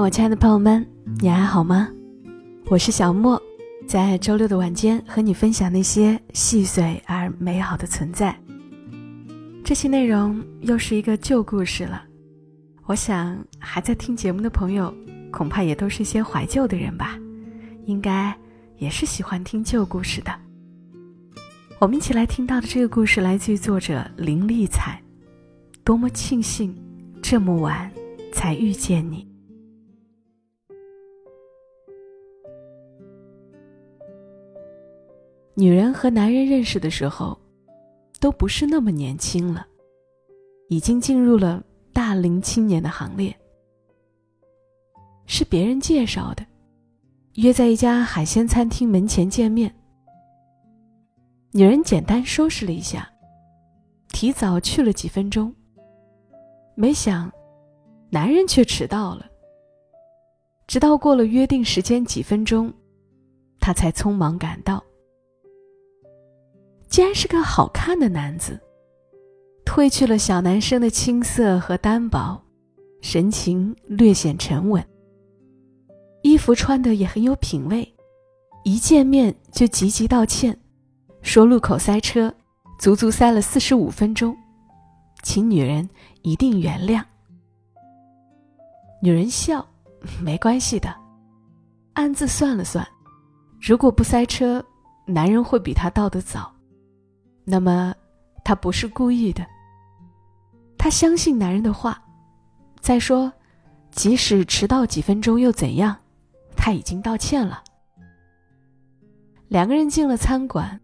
我亲爱的朋友们，你还好吗？我是小莫，在周六的晚间和你分享那些细碎而美好的存在。这期内容又是一个旧故事了，我想还在听节目的朋友，恐怕也都是些怀旧的人吧，应该也是喜欢听旧故事的。我们一起来听到的这个故事来自于作者林丽彩，多么庆幸这么晚才遇见你。女人和男人认识的时候，都不是那么年轻了，已经进入了大龄青年的行列。是别人介绍的，约在一家海鲜餐厅门前见面。女人简单收拾了一下，提早去了几分钟。没想，男人却迟到了。直到过了约定时间几分钟，他才匆忙赶到。竟然是个好看的男子，褪去了小男生的青涩和单薄，神情略显沉稳。衣服穿的也很有品味，一见面就急急道歉，说路口塞车，足足塞了四十五分钟，请女人一定原谅。女人笑，没关系的，暗自算了算，如果不塞车，男人会比他到得早。那么，他不是故意的。他相信男人的话。再说，即使迟到几分钟又怎样？他已经道歉了。两个人进了餐馆，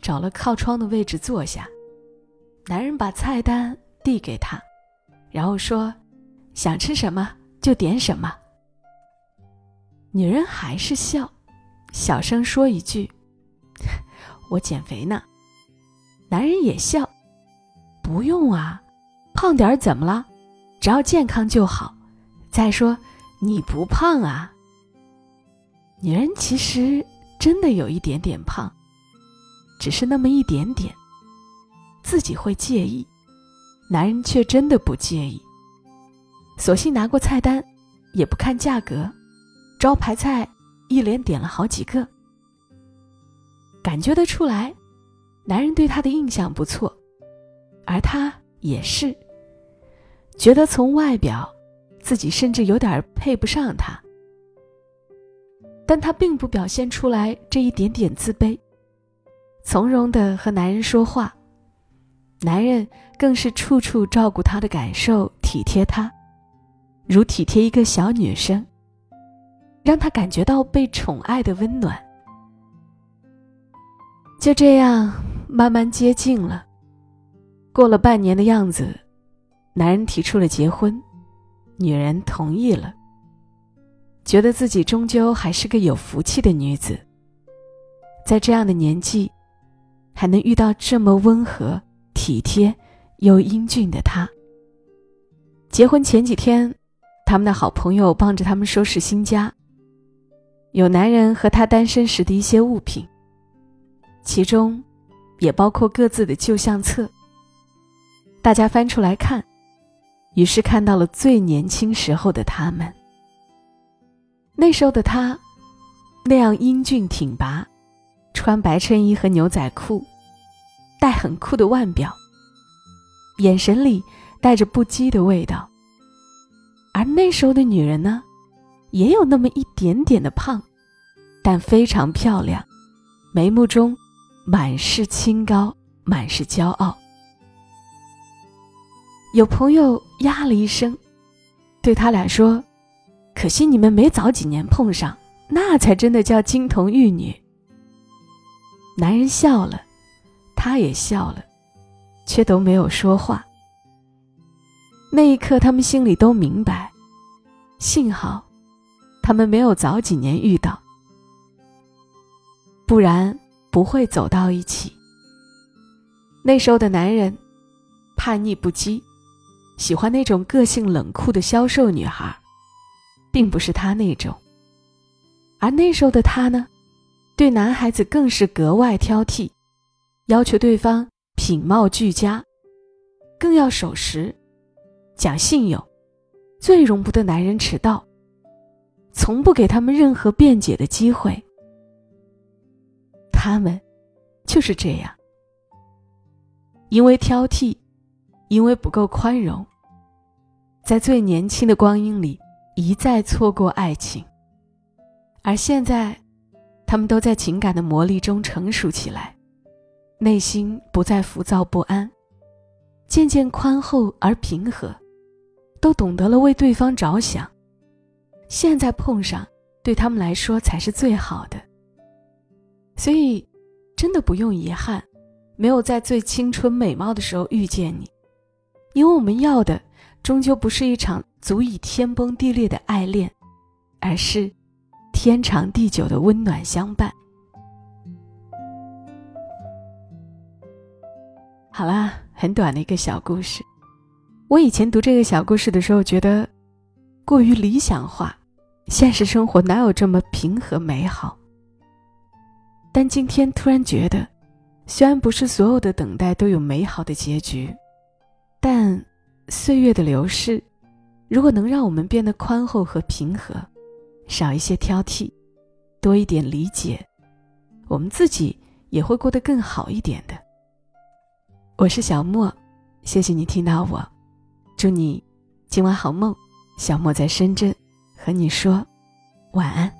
找了靠窗的位置坐下。男人把菜单递给他，然后说：“想吃什么就点什么。”女人还是笑，小声说一句：“ 我减肥呢。”男人也笑，不用啊，胖点儿怎么了？只要健康就好。再说，你不胖啊。女人其实真的有一点点胖，只是那么一点点，自己会介意，男人却真的不介意。索性拿过菜单，也不看价格，招牌菜一连点了好几个，感觉得出来。男人对她的印象不错，而她也是，觉得从外表，自己甚至有点配不上他。但她并不表现出来这一点点自卑，从容的和男人说话，男人更是处处照顾她的感受，体贴她，如体贴一个小女生，让她感觉到被宠爱的温暖。就这样。慢慢接近了，过了半年的样子，男人提出了结婚，女人同意了。觉得自己终究还是个有福气的女子，在这样的年纪，还能遇到这么温和、体贴又英俊的他。结婚前几天，他们的好朋友帮着他们收拾新家，有男人和他单身时的一些物品，其中。也包括各自的旧相册。大家翻出来看，于是看到了最年轻时候的他们。那时候的他，那样英俊挺拔，穿白衬衣和牛仔裤，戴很酷的腕表，眼神里带着不羁的味道。而那时候的女人呢，也有那么一点点的胖，但非常漂亮，眉目中。满是清高，满是骄傲。有朋友呀了一声，对他俩说：“可惜你们没早几年碰上，那才真的叫金童玉女。”男人笑了，他也笑了，却都没有说话。那一刻，他们心里都明白，幸好他们没有早几年遇到，不然。不会走到一起。那时候的男人，叛逆不羁，喜欢那种个性冷酷的消瘦女孩，并不是他那种。而那时候的他呢，对男孩子更是格外挑剔，要求对方品貌俱佳，更要守时，讲信用，最容不得男人迟到，从不给他们任何辩解的机会。他们就是这样，因为挑剔，因为不够宽容，在最年轻的光阴里一再错过爱情，而现在，他们都在情感的磨砺中成熟起来，内心不再浮躁不安，渐渐宽厚而平和，都懂得了为对方着想。现在碰上，对他们来说才是最好的。所以，真的不用遗憾，没有在最青春美貌的时候遇见你，因为我们要的，终究不是一场足以天崩地裂的爱恋，而是天长地久的温暖相伴。好啦，很短的一个小故事。我以前读这个小故事的时候，觉得过于理想化，现实生活哪有这么平和美好？但今天突然觉得，虽然不是所有的等待都有美好的结局，但岁月的流逝，如果能让我们变得宽厚和平和，少一些挑剔，多一点理解，我们自己也会过得更好一点的。我是小莫，谢谢你听到我，祝你今晚好梦。小莫在深圳，和你说晚安。